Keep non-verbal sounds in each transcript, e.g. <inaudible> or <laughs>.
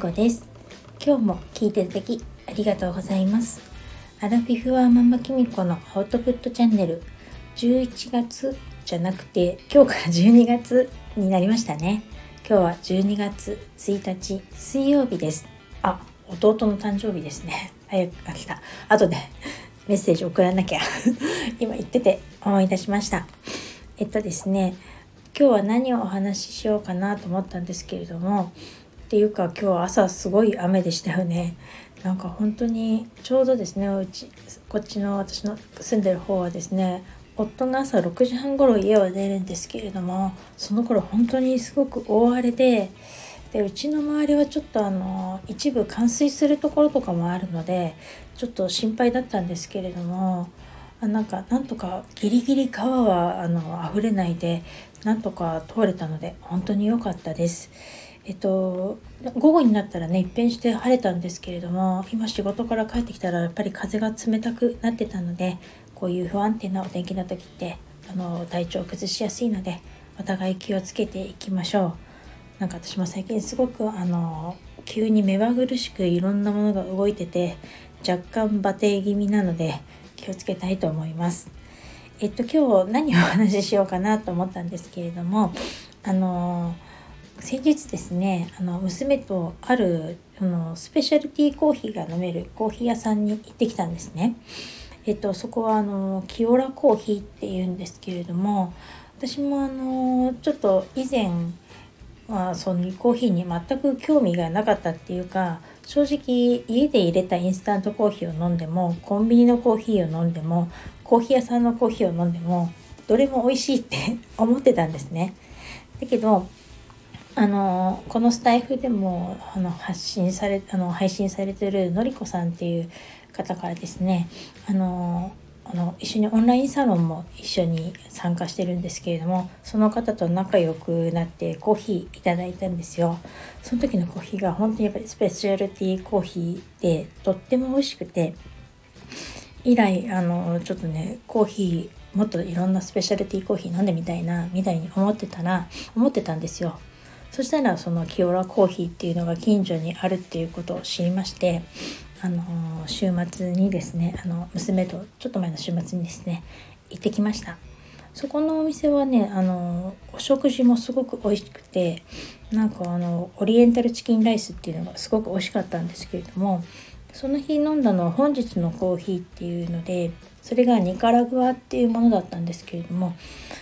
こです。今日も聞いていただきありがとうございます。アラフィフはママキミコのアウトプットチャンネル11月じゃなくて今日から12月になりましたね。今日は12月1日水曜日です。あ弟の誕生日ですね。早く来た。後でメッセージ送らなきゃ。<laughs> 今言ってて思い出しました。えっとですね今日は何をお話ししようかなと思ったんですけれどもっていうか今日朝すごい雨でしたよねなんか本当にちょうどですねうちこっちの私の住んでる方はですね夫が朝6時半頃家を出るんですけれどもその頃本当にすごく大荒れででうちの周りはちょっとあの一部冠水するところとかもあるのでちょっと心配だったんですけれどもあなんかなんとかギリギリ川はあの溢れないでなんとか通れたので本当に良かったです。えっと、午後になったらね一変して晴れたんですけれども今仕事から帰ってきたらやっぱり風が冷たくなってたのでこういう不安定なお天気の時ってあの体調を崩しやすいのでお互い気をつけていきましょう。なんか私も最近すごくあの急に目まぐるしくいろんなものが動いてて若干バテ気味なので気をつけたいと思います。えっと今日何をお話ししようかなと思ったんですけれどもあの先日ですねあの娘とあるあのスペシャルティーコーヒーが飲めるコーヒー屋さんに行ってきたんですね。えっとそこはあのキオラコーヒーっていうんですけれども私もあのちょっと以前はそのコーヒーに全く興味がなかったっていうか正直家で入れたインスタントコーヒーを飲んでもコンビニのコーヒーを飲んでもコーヒー屋さんのコーヒーを飲んでもどれも美味しいって思ってたんですね。だけどあのこのスタイフでもあの発信されあの配信されてるのりこさんっていう方からですねあのあの一緒にオンラインサロンも一緒に参加してるんですけれどもその方と仲良くなってコーヒーいただいたんですよ。その時のコーヒーが本当にやっぱりスペシャルティーコーヒーでとっても美味しくて以来あのちょっとねコーヒーもっといろんなスペシャルティーコーヒー飲んでみたいなみたいに思ってたら思ってたんですよ。そしたらそのキオラコーヒーっていうのが近所にあるっていうことを知りましてあの週末にですねあの娘とちょっと前の週末にですね行ってきました。そこのお店はねあのお食事もすごく美味しくてなんかあのオリエンタルチキンライスっていうのがすごく美味しかったんですけれどもその日飲んだのは本日のコーヒーっていうのでそれがニカラグアっていうものだったんですけれども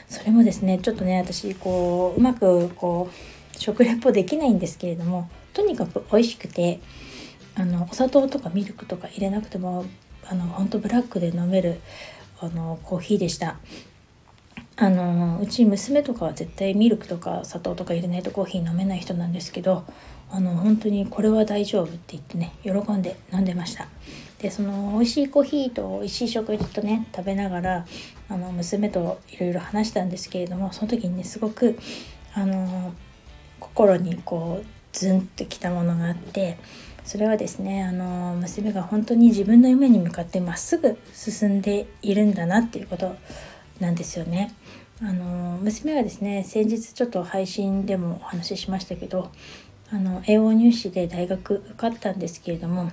それもですねちょっとね私こううまくこう食レポできないんですけれどもとにかく美味しくてあのお砂糖とかミルクとか入れなくてもあの本当ブラックで飲めるあのコーヒーでした。あのうち娘とかは絶対ミルクとか砂糖とか入れないとコーヒー飲めない人なんですけどあの本当にこれは大丈夫って言ってね喜んで飲んでました。でその美味しいコーヒーと美味しい食事とね食べながらあの娘といろいろ話したんですけれどもその時にねすごくあの心にこうズンってきたものがあってそれはですねあの娘が本当に自分の夢に向かってまっすぐ進んでいるんだなっていうことなんですよね。あの娘はですね先日ちょっと配信でもお話ししましたけどあの英語入試で大学受かったんですけれども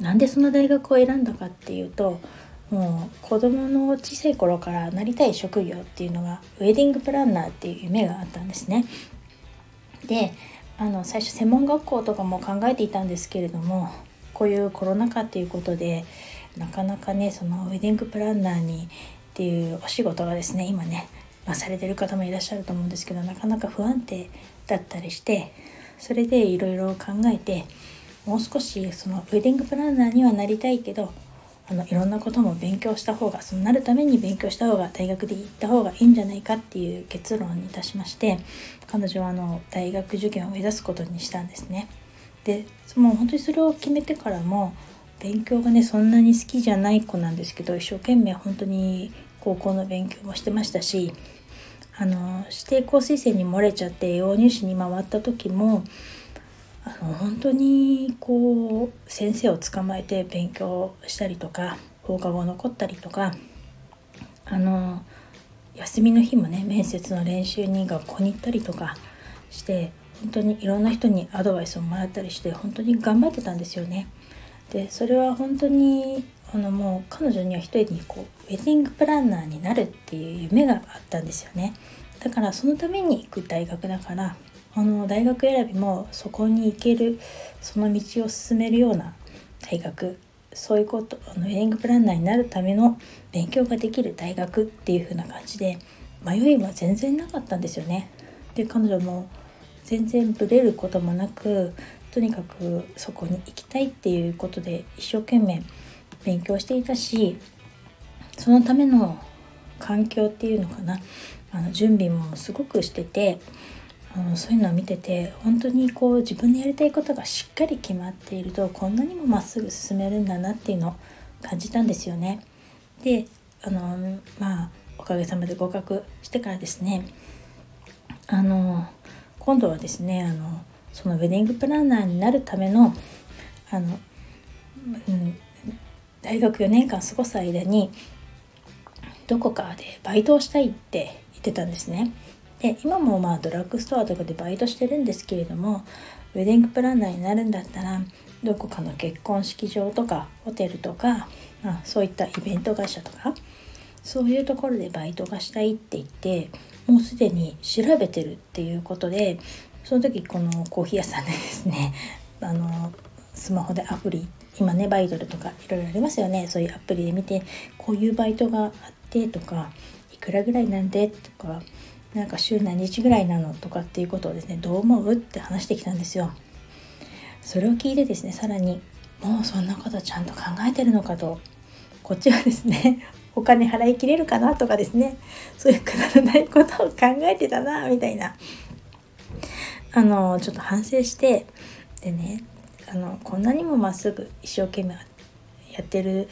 なんでその大学を選んだかっていうともう子供の小さい頃からなりたい職業っていうのがウェディングプランナーっていう夢があったんですね。であの最初専門学校とかも考えていたんですけれどもこういうコロナ禍っていうことでなかなかねそのウェディングプランナーにっていうお仕事がですね今ね、まあ、されてる方もいらっしゃると思うんですけどなかなか不安定だったりしてそれでいろいろ考えてもう少しそのウェディングプランナーにはなりたいけどあのいろんなことも勉強した方がそうなるために勉強した方が大学で行った方がいいんじゃないかっていう結論に達しまして彼女はあの大学受験を目指すことにしたんですね。でもう本当にそれを決めてからも勉強がねそんなに好きじゃない子なんですけど一生懸命本当に高校の勉強もしてましたしあの指定校推薦に漏れちゃって栄養入試に回った時も本当にこう先生を捕まえて勉強したりとか放課後残ったりとかあの休みの日もね面接の練習に学校に行ったりとかして本当にいろんな人にアドバイスをもらったりして本当に頑張ってたんですよね。でそれは本当にあのもう彼女には一人にこうウェディングプランナーになるっていう夢があったんですよね。だからそのために行く大学だからあの大学選びもそこに行けるその道を進めるような大学そういうことあのウェディングプランナーになるための勉強ができる大学っていう風な感じで迷いは全然なかったんですよね。で彼女も全然ブレることもなくとにかくそこに行きたいっていうことで一生懸命勉強していたしそのための環境っていうのかなあの準備もすごくしててあのそういうのを見てて本当にこう自分のやりたいことがしっかり決まっているとこんなにもまっすぐ進めるんだなっていうのを感じたんですよね。であのまあおかげさまで合格してからですねあの今度はですねあのそのウェディングプランナーになるためのあの、うん、大学4年間過ごす間にどこかでバイトをしたいって言ってたんですね。で今もまあドラッグストアとかでバイトしてるんですけれどもウェディングプランナーになるんだったらどこかの結婚式場とかホテルとか、まあ、そういったイベント会社とかそういうところでバイトがしたいって言ってもうすでに調べてるっていうことでその時このコーヒー屋さんでですね <laughs> あのスマホでアプリ今ねバイドルとかいろいろありますよね。そういうアプリで見てこういうバイトがあってとかいくらぐらいなんでとかなんか週何日ぐらいなのとかっていうことをですねどう思うって話してきたんですよ。それを聞いてですねさらにもうそんなことちゃんと考えてるのかと。こっちはですね <laughs> お金払いきれるかなとかですね。そういうくだらないことを考えてたなみたいな。あのちょっと反省してでねあのこんなにもまっすぐ一生懸命やってる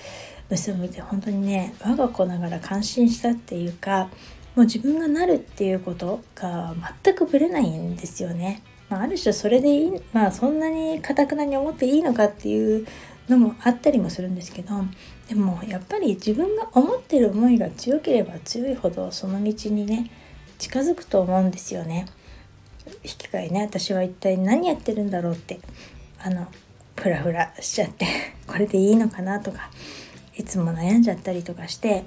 娘を見て本当にね我が子ながら感心したっていうかもう自分がなるっていうことが全くぶれないんですよね。まあ、ある種それでいい、まあそんなにかたくなに思っていいのかっていうのもあったりもするんですけど、でもやっぱり自分が思ってる思いが強ければ強いほどその道にね、近づくと思うんですよね。引き換えね、私は一体何やってるんだろうって、あの、フラフラしちゃって、これでいいのかなとか、いつも悩んじゃったりとかして、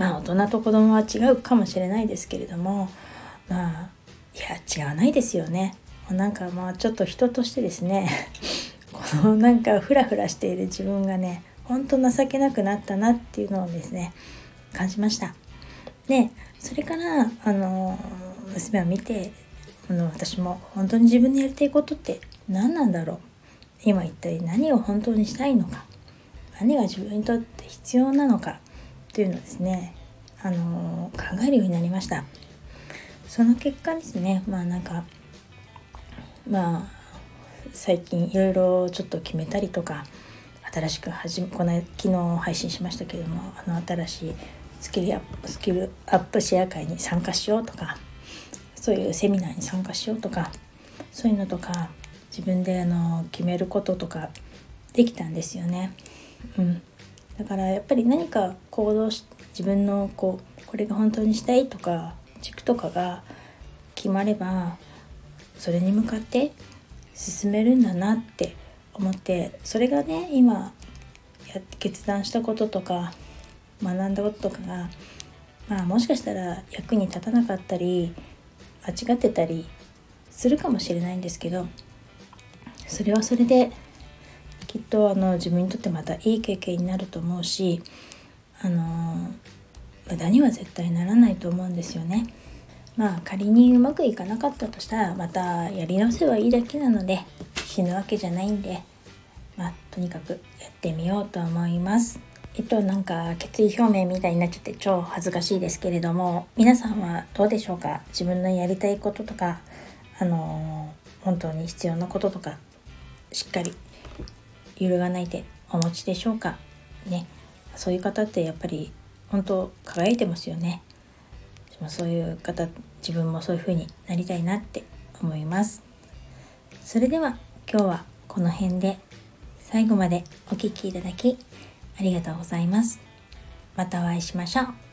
まあ大人と子供は違うかもしれないですけれどもまあいや違わないですよね。なんかまあちょっと人としてですね <laughs> このなんかフラフラしている自分がねほんと情けなくなったなっていうのをですね感じました。でそれからあの娘を見てあの私も本当に自分のやりたいことって何なんだろう。今一体何を本当にしたいのか。何が自分にとって必要なのか。っていうのをですねあの考えるようになりましたその結果ですねまあなんかまあ最近いろいろちょっと決めたりとか新しく始めこの昨日配信しましたけどもあの新しいスキルアップスキルアップシェア会に参加しようとかそういうセミナーに参加しようとかそういうのとか自分であの決めることとかできたんですよね。うん、だからやっぱり何か行動し自分のこうこれが本当にしたいとか軸とかが決まればそれに向かって進めるんだなって思ってそれがね今や決断したこととか学んだこととかがまあもしかしたら役に立たなかったり間違ってたりするかもしれないんですけどそれはそれできっとあの自分にとってまたいい経験になると思うしあの無駄には絶対ならないと思うんですよね。まあ仮にうまくいかなかったとしたらまたやり直せばいいだけなので死ぬわけじゃないんで、まあ、とにかくやってみようと思います。えっとなんか決意表明みたいになっちゃって超恥ずかしいですけれども皆さんはどうでしょうか？自分のやりたいこととかあの本当に必要なこととかしっかり揺るがないでお持ちでしょうか？ね。そういう方ってやっぱり本当輝いてますよね。そういう方自分もそういう風になりたいなって思います。それでは今日はこの辺で最後までお聴きいただきありがとうございます。またお会いしましょう。